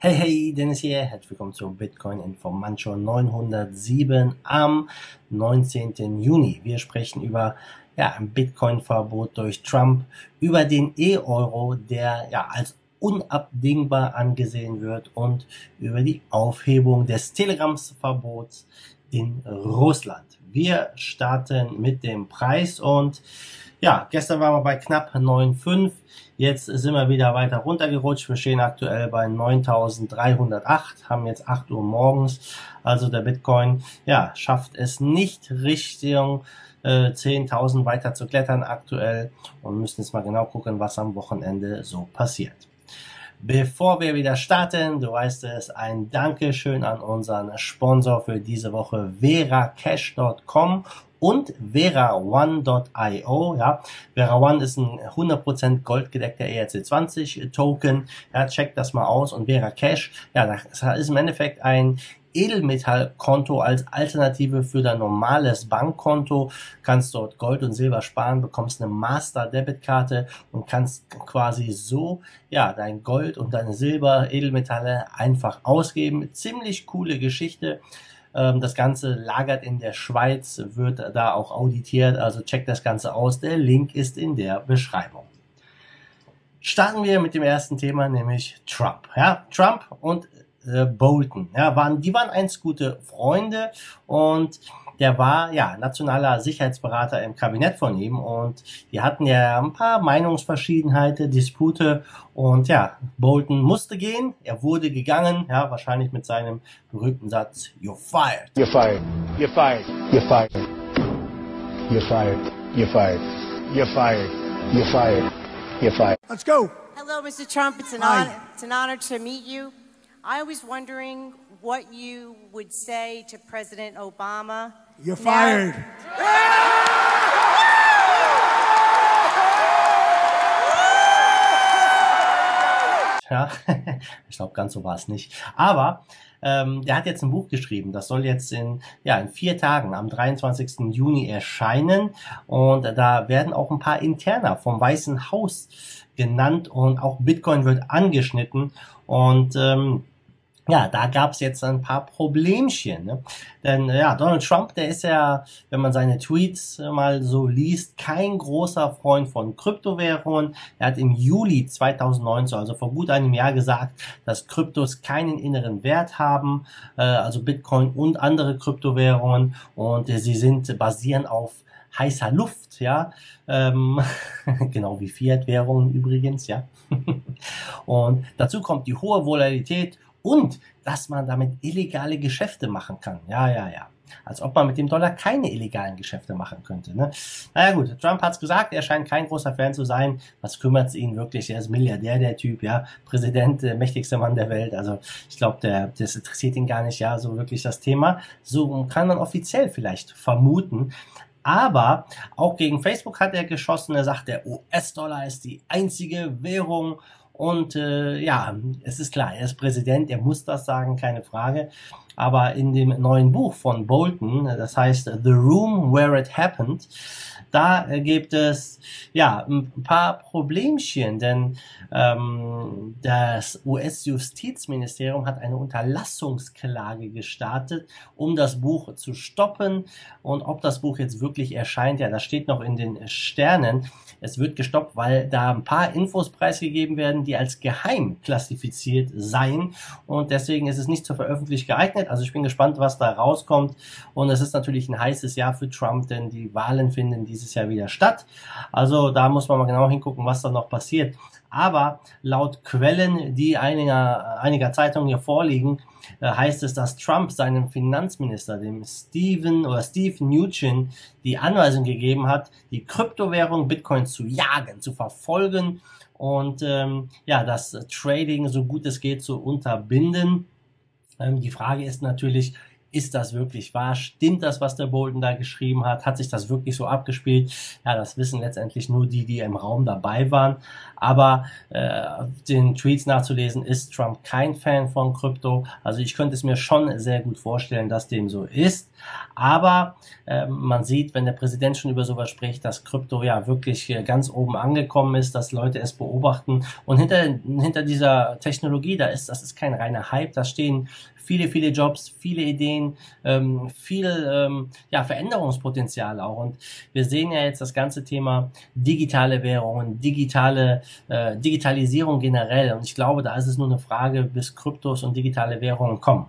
Hey, hey, Dennis hier. Herzlich willkommen zu Bitcoin Informancho 907 am 19. Juni. Wir sprechen über ja, ein Bitcoin-Verbot durch Trump, über den E-Euro, der ja als unabdingbar angesehen wird und über die Aufhebung des Telegrams-Verbots in Russland. Wir starten mit dem Preis und ja, gestern waren wir bei knapp 9,5. Jetzt sind wir wieder weiter runtergerutscht. Wir stehen aktuell bei 9.308, haben jetzt 8 Uhr morgens. Also der Bitcoin, ja, schafft es nicht Richtung äh, 10.000 weiter zu klettern aktuell und müssen jetzt mal genau gucken, was am Wochenende so passiert. Bevor wir wieder starten, du weißt es, ein Dankeschön an unseren Sponsor für diese Woche, veracash.com und VeraOne.io. Ja, VeraOne ist ein 100% goldgedeckter ERC20 Token. Ja, check das mal aus. Und VeraCash, ja, das ist im Endeffekt ein Edelmetallkonto als Alternative für dein normales Bankkonto. Kannst dort Gold und Silber sparen, bekommst eine Master Debitkarte und kannst quasi so ja dein Gold und deine Silber Edelmetalle einfach ausgeben. Ziemlich coole Geschichte. Ähm, das Ganze lagert in der Schweiz, wird da auch auditiert, also check das Ganze aus. Der Link ist in der Beschreibung. Starten wir mit dem ersten Thema, nämlich Trump. Ja, Trump und äh, Bolton. Ja, waren, die waren einst gute Freunde und der war ja nationaler Sicherheitsberater im Kabinett von ihm und die hatten ja ein paar Meinungsverschiedenheiten, Dispute und ja, Bolton musste gehen, er wurde gegangen, ja, wahrscheinlich mit seinem berühmten Satz, you're fired. You're fired. You're fired. You're fired. You're fired. You're fired. You're fired. You're fired. You're fired. Let's go. Hello, Mr. Trump. It's an, honor, it's an honor to meet you. I was wondering what you would say to President Obama. You're fired. Ja, ich glaube, ganz so war es nicht. Aber ähm, der hat jetzt ein Buch geschrieben. Das soll jetzt in, ja, in vier Tagen am 23. Juni erscheinen. Und da werden auch ein paar Interner vom Weißen Haus genannt und auch Bitcoin wird angeschnitten. Und ähm, ja, da gab's jetzt ein paar Problemchen. Ne? Denn ja, Donald Trump, der ist ja, wenn man seine Tweets mal so liest, kein großer Freund von Kryptowährungen. Er hat im Juli 2019, also vor gut einem Jahr, gesagt, dass Kryptos keinen inneren Wert haben, äh, also Bitcoin und andere Kryptowährungen. Und äh, sie sind basieren auf heißer Luft, ja, ähm, genau wie Fiat-Währungen übrigens, ja. und dazu kommt die hohe Volatilität und dass man damit illegale Geschäfte machen kann. Ja, ja, ja. Als ob man mit dem Dollar keine illegalen Geschäfte machen könnte. Ne? Naja gut, Trump hat's gesagt, er scheint kein großer Fan zu sein. Was kümmert's ihn wirklich? Er ist Milliardär, der Typ, ja, Präsident, der mächtigste Mann der Welt. Also ich glaube, das interessiert ihn gar nicht, ja, so wirklich das Thema. So kann man offiziell vielleicht vermuten. Aber auch gegen Facebook hat er geschossen. Er sagt, der US-Dollar ist die einzige Währung. Und äh, ja, es ist klar, er ist Präsident, er muss das sagen, keine Frage. Aber in dem neuen Buch von Bolton, das heißt The Room Where It Happened, da gibt es ja ein paar Problemchen, denn ähm, das US-Justizministerium hat eine Unterlassungsklage gestartet, um das Buch zu stoppen. Und ob das Buch jetzt wirklich erscheint, ja, das steht noch in den Sternen. Es wird gestoppt, weil da ein paar Infos preisgegeben werden, die als geheim klassifiziert seien. Und deswegen ist es nicht zur Veröffentlichung geeignet. Also ich bin gespannt, was da rauskommt. Und es ist natürlich ein heißes Jahr für Trump, denn die Wahlen finden dieses Jahr wieder statt. Also da muss man mal genau hingucken, was da noch passiert. Aber laut Quellen, die einiger, einiger Zeitungen hier vorliegen, äh, heißt es, dass Trump seinem Finanzminister, dem Steven oder Steve Mnuchin, die Anweisung gegeben hat, die Kryptowährung Bitcoin zu jagen, zu verfolgen und ähm, ja, das Trading so gut es geht zu unterbinden. Ähm, die Frage ist natürlich, ist das wirklich wahr? Stimmt das, was der Bolton da geschrieben hat? Hat sich das wirklich so abgespielt? Ja, das wissen letztendlich nur die, die im Raum dabei waren. Aber äh, den Tweets nachzulesen, ist Trump kein Fan von Krypto. Also ich könnte es mir schon sehr gut vorstellen, dass dem so ist. Aber äh, man sieht, wenn der Präsident schon über sowas spricht, dass Krypto ja wirklich ganz oben angekommen ist, dass Leute es beobachten. Und hinter, hinter dieser Technologie, da ist, das ist kein reiner Hype, da stehen viele, viele Jobs, viele Ideen, ähm, viel ähm, ja, Veränderungspotenzial auch. Und wir sehen ja jetzt das ganze Thema digitale Währungen, digitale äh, Digitalisierung generell. Und ich glaube, da ist es nur eine Frage, bis Kryptos und digitale Währungen kommen.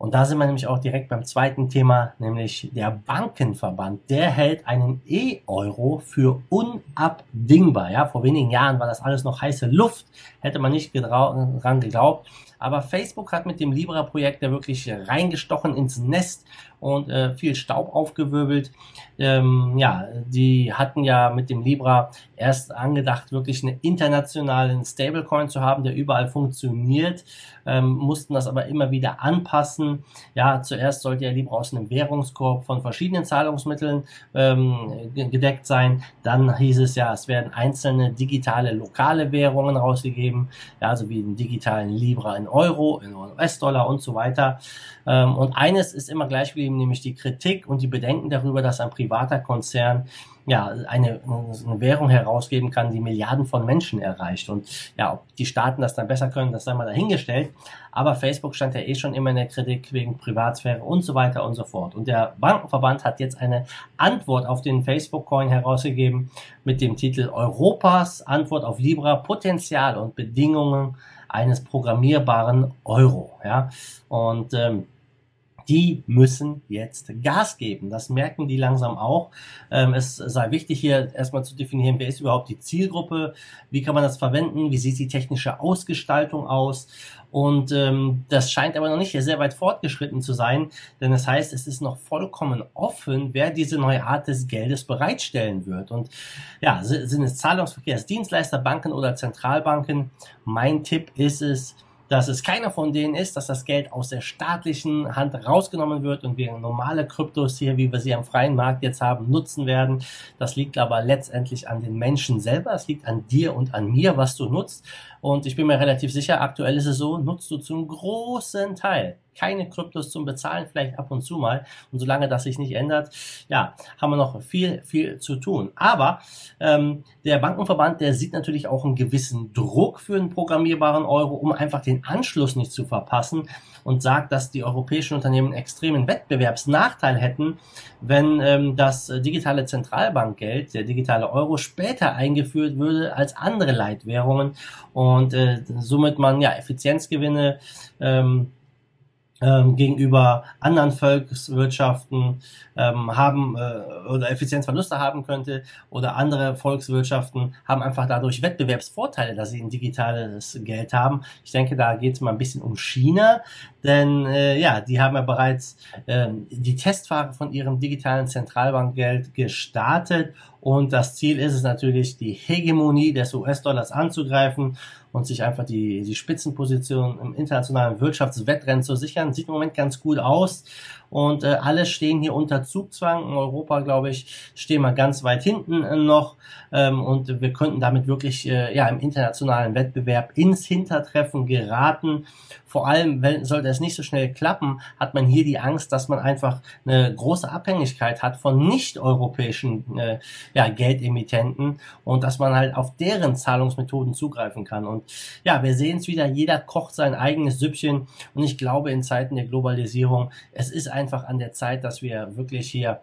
Und da sind wir nämlich auch direkt beim zweiten Thema, nämlich der Bankenverband. Der hält einen E-Euro für unabdingbar. Ja, vor wenigen Jahren war das alles noch heiße Luft, hätte man nicht dran geglaubt. Aber Facebook hat mit dem Libra-Projekt ja wirklich reingestochen ins Nest und äh, viel Staub aufgewirbelt. Ähm, ja, die hatten ja mit dem Libra erst angedacht, wirklich einen internationalen Stablecoin zu haben, der überall funktioniert, ähm, mussten das aber immer wieder anpassen. Ja, zuerst sollte ja Libra aus einem Währungskorb von verschiedenen Zahlungsmitteln ähm, gedeckt sein. Dann hieß es ja, es werden einzelne digitale lokale Währungen rausgegeben, ja, also wie den digitalen Libra in Euro, in US-Dollar und so weiter. Ähm, und eines ist immer gleich geblieben, nämlich die Kritik und die Bedenken darüber, dass ein privater Konzern ja, eine, eine Währung herausgeben kann, die Milliarden von Menschen erreicht. Und ja, ob die Staaten das dann besser können, das sei mal dahingestellt. Aber Facebook stand ja eh schon immer in der Kritik wegen Privatsphäre und so weiter und so fort. Und der Bankenverband hat jetzt eine Antwort auf den Facebook-Coin herausgegeben mit dem Titel Europas Antwort auf Libra, Potenzial und Bedingungen eines programmierbaren Euro. Ja, und ähm, die müssen jetzt Gas geben. Das merken die langsam auch. Ähm, es sei wichtig hier erstmal zu definieren, wer ist überhaupt die Zielgruppe, wie kann man das verwenden, wie sieht die technische Ausgestaltung aus. Und ähm, das scheint aber noch nicht sehr weit fortgeschritten zu sein, denn das heißt, es ist noch vollkommen offen, wer diese neue Art des Geldes bereitstellen wird. Und ja, sind es Zahlungsverkehrsdienstleister, Banken oder Zentralbanken? Mein Tipp ist es, dass es keiner von denen ist, dass das Geld aus der staatlichen Hand rausgenommen wird und wir normale Kryptos hier, wie wir sie am freien Markt jetzt haben, nutzen werden. Das liegt aber letztendlich an den Menschen selber. Es liegt an dir und an mir, was du nutzt. Und ich bin mir relativ sicher, aktuell ist es so, nutzt du zum großen Teil keine Kryptos zum Bezahlen, vielleicht ab und zu mal. Und solange das sich nicht ändert, ja, haben wir noch viel, viel zu tun. Aber ähm, der Bankenverband, der sieht natürlich auch einen gewissen Druck für einen programmierbaren Euro, um einfach den Anschluss nicht zu verpassen und sagt, dass die europäischen Unternehmen extremen Wettbewerbsnachteil hätten, wenn ähm, das digitale Zentralbankgeld, der digitale Euro, später eingeführt würde als andere Leitwährungen und äh, somit man ja Effizienzgewinne ähm, ähm, gegenüber anderen Volkswirtschaften ähm, haben äh, oder Effizienzverluste haben könnte oder andere Volkswirtschaften haben einfach dadurch Wettbewerbsvorteile, dass sie ein digitales Geld haben. Ich denke, da geht es mal ein bisschen um China, denn äh, ja, die haben ja bereits äh, die Testphase von ihrem digitalen Zentralbankgeld gestartet und das Ziel ist es natürlich, die Hegemonie des US-Dollars anzugreifen und sich einfach die, die Spitzenposition im internationalen Wirtschaftswettrennen zu sichern. Sieht im Moment ganz gut aus. Und äh, alle stehen hier unter Zugzwang. In Europa, glaube ich, stehen wir ganz weit hinten äh, noch. Ähm, und wir könnten damit wirklich äh, ja im internationalen Wettbewerb ins Hintertreffen geraten. Vor allem, wenn sollte es nicht so schnell klappen, hat man hier die Angst, dass man einfach eine große Abhängigkeit hat von nicht-europäischen äh, ja, Geldemittenten und dass man halt auf deren Zahlungsmethoden zugreifen kann. Und ja, wir sehen es wieder, jeder kocht sein eigenes Süppchen. Und ich glaube, in Zeiten der Globalisierung, es ist einfach an der Zeit, dass wir wirklich hier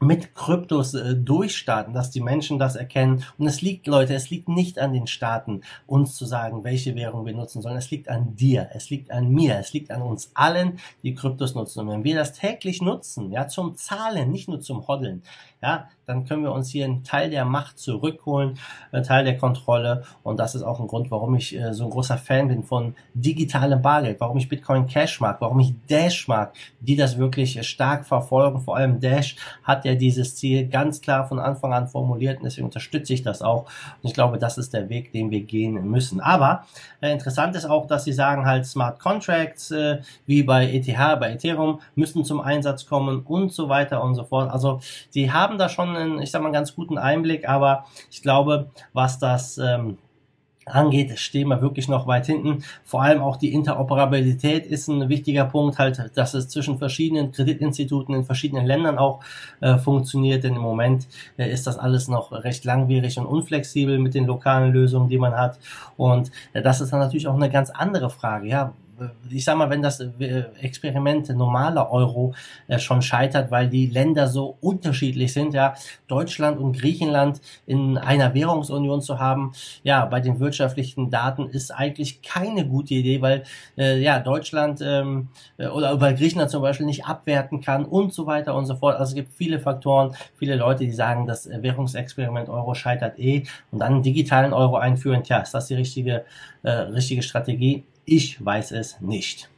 mit Kryptos äh, durchstarten, dass die Menschen das erkennen. Und es liegt, Leute, es liegt nicht an den Staaten, uns zu sagen, welche Währung wir nutzen, sondern es liegt an dir, es liegt an mir, es liegt an uns allen, die Kryptos nutzen. Und wenn wir das täglich nutzen, ja, zum Zahlen, nicht nur zum Hoddeln, ja, dann können wir uns hier einen Teil der Macht zurückholen, einen Teil der Kontrolle. Und das ist auch ein Grund, warum ich äh, so ein großer Fan bin von digitalem Bargeld, warum ich Bitcoin Cash mag, warum ich Dash mag, die das wirklich stark verfolgen. Vor allem Dash hat ja dieses Ziel ganz klar von Anfang an formuliert und deswegen unterstütze ich das auch. Und ich glaube, das ist der Weg, den wir gehen müssen. Aber äh, interessant ist auch, dass sie sagen halt Smart Contracts, äh, wie bei ETH, bei Ethereum, müssen zum Einsatz kommen und so weiter und so fort. Also sie haben da schon einen, ich sag mal, ganz guten Einblick, aber ich glaube, was das ähm, angeht, stehen wir wirklich noch weit hinten. Vor allem auch die Interoperabilität ist ein wichtiger Punkt, halt, dass es zwischen verschiedenen Kreditinstituten in verschiedenen Ländern auch äh, funktioniert. Denn im Moment äh, ist das alles noch recht langwierig und unflexibel mit den lokalen Lösungen, die man hat. Und äh, das ist dann natürlich auch eine ganz andere Frage. Ja, ich sag mal, wenn das äh, Experiment normaler Euro äh, schon scheitert, weil die Länder so unterschiedlich sind, ja, Deutschland und Griechenland in einer Währungsunion zu haben, ja, bei den wirtschaftlichen Daten ist eigentlich keine gute Idee, weil äh, ja Deutschland ähm, äh, oder weil Griechenland zum Beispiel nicht abwerten kann und so weiter und so fort. Also es gibt viele Faktoren, viele Leute, die sagen, das Währungsexperiment Euro scheitert eh und dann einen digitalen Euro einführen, tja, ist das die richtige, äh, richtige Strategie? Ich weiß es nicht.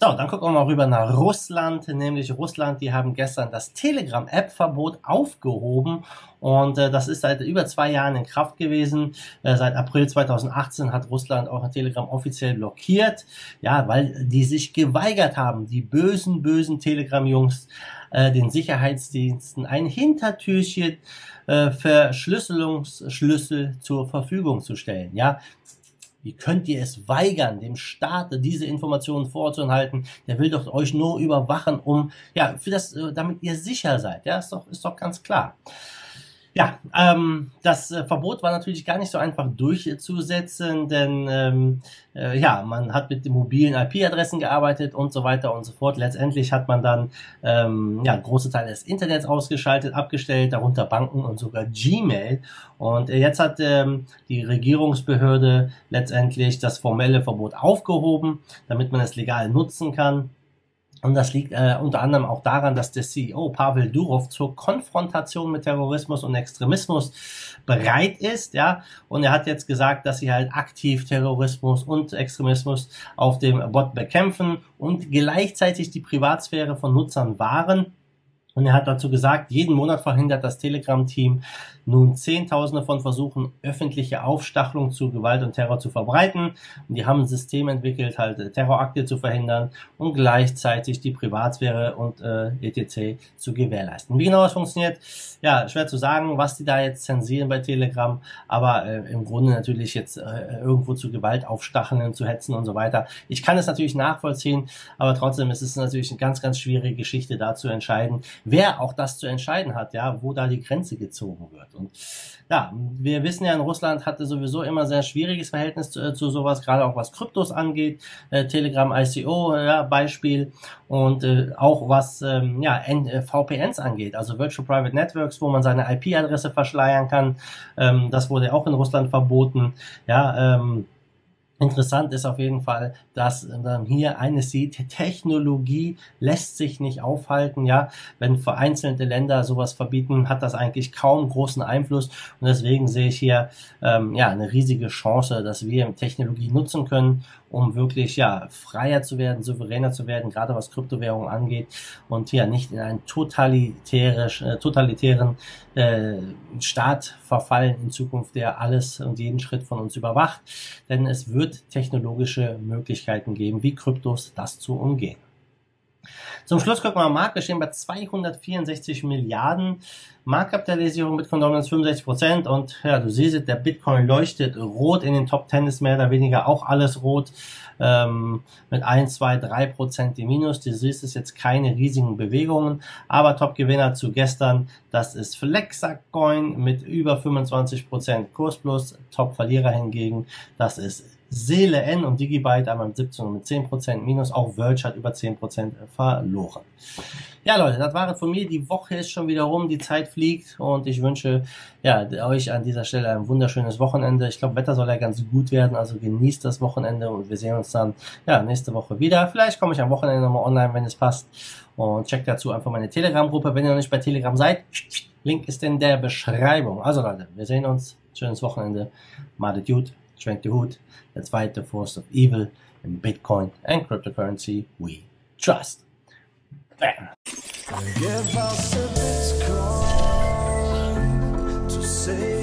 So, dann gucken wir mal rüber nach Russland, nämlich Russland, die haben gestern das Telegram-App-Verbot aufgehoben und äh, das ist seit über zwei Jahren in Kraft gewesen. Äh, seit April 2018 hat Russland auch Telegram offiziell blockiert, ja, weil die sich geweigert haben, die bösen, bösen Telegram-Jungs äh, den Sicherheitsdiensten ein Hintertürchen äh, Verschlüsselungsschlüssel zur Verfügung zu stellen. Ja, wie könnt ihr es weigern, dem Staat diese Informationen vorzuhalten? Der will doch euch nur überwachen, um, ja, für das, äh, damit ihr sicher seid. Ja, ist doch, ist doch ganz klar. Ja, ähm, das äh, Verbot war natürlich gar nicht so einfach durchzusetzen, denn ähm, äh, ja, man hat mit den mobilen IP-Adressen gearbeitet und so weiter und so fort. Letztendlich hat man dann ähm, ja, große Teile des Internets ausgeschaltet, abgestellt, darunter Banken und sogar Gmail. Und äh, jetzt hat ähm, die Regierungsbehörde letztendlich das formelle Verbot aufgehoben, damit man es legal nutzen kann. Und das liegt äh, unter anderem auch daran, dass der CEO Pavel Durov zur Konfrontation mit Terrorismus und Extremismus bereit ist, ja. Und er hat jetzt gesagt, dass sie halt aktiv Terrorismus und Extremismus auf dem Bot bekämpfen und gleichzeitig die Privatsphäre von Nutzern wahren. Und er hat dazu gesagt, jeden Monat verhindert das Telegram-Team nun Zehntausende von Versuchen, öffentliche Aufstachelung zu Gewalt und Terror zu verbreiten. Und die haben ein System entwickelt, halt Terrorakte zu verhindern und gleichzeitig die Privatsphäre und äh, etc. zu gewährleisten. Wie genau das funktioniert, ja, schwer zu sagen, was die da jetzt zensieren bei Telegram, aber äh, im Grunde natürlich jetzt äh, irgendwo zu Gewalt aufstacheln, zu hetzen und so weiter. Ich kann es natürlich nachvollziehen, aber trotzdem ist es natürlich eine ganz, ganz schwierige Geschichte da zu entscheiden, wer auch das zu entscheiden hat, ja, wo da die Grenze gezogen wird. Und ja, wir wissen ja, in Russland hatte sowieso immer sehr schwieriges Verhältnis zu, äh, zu sowas, gerade auch was Kryptos angeht. Äh, Telegram ICO, ja, Beispiel. Und äh, auch was ähm, ja, N äh, VPNs angeht, also Virtual Private Networks, wo man seine IP-Adresse verschleiern kann. Ähm, das wurde auch in Russland verboten. Ja, ähm, Interessant ist auf jeden Fall, dass man hier eines sieht, Technologie lässt sich nicht aufhalten, ja. Wenn vereinzelte Länder sowas verbieten, hat das eigentlich kaum großen Einfluss. Und deswegen sehe ich hier ähm, ja eine riesige Chance, dass wir Technologie nutzen können, um wirklich ja freier zu werden, souveräner zu werden, gerade was Kryptowährungen angeht und ja nicht in einen totalitärisch, äh, totalitären äh, Staat verfallen in Zukunft, der alles und jeden Schritt von uns überwacht. Denn es wird technologische Möglichkeiten geben, wie Kryptos das zu umgehen. Zum Schluss gucken wir mal Markt. Wir stehen bei 264 Milliarden. Marktkapitalisierung Bitcoin Dominance 65 Prozent. Und ja, du siehst, der Bitcoin leuchtet rot. In den Top 10 ist mehr oder weniger auch alles rot. Ähm, mit 1, 2, 3 Prozent die Minus. Du siehst es jetzt keine riesigen Bewegungen. Aber Top-Gewinner zu gestern, das ist Flexacoin mit über 25 Prozent Kursplus. Top-Verlierer hingegen, das ist Seele N und Digibyte einmal mit 17 und mit 10% Minus. Auch Verge hat über 10% verloren. Ja, Leute, das war es von mir. Die Woche ist schon wieder rum, die Zeit fliegt und ich wünsche ja, euch an dieser Stelle ein wunderschönes Wochenende. Ich glaube, Wetter soll ja ganz gut werden, also genießt das Wochenende und wir sehen uns dann ja, nächste Woche wieder. Vielleicht komme ich am Wochenende nochmal online, wenn es passt. Und checkt dazu einfach meine Telegram-Gruppe. Wenn ihr noch nicht bei Telegram seid, Link ist in der Beschreibung. Also Leute, wir sehen uns. Schönes Wochenende. Madet gut, Shrink the Hood that fight the force of evil in Bitcoin and cryptocurrency we trust. Bam. Give us a Bitcoin to save.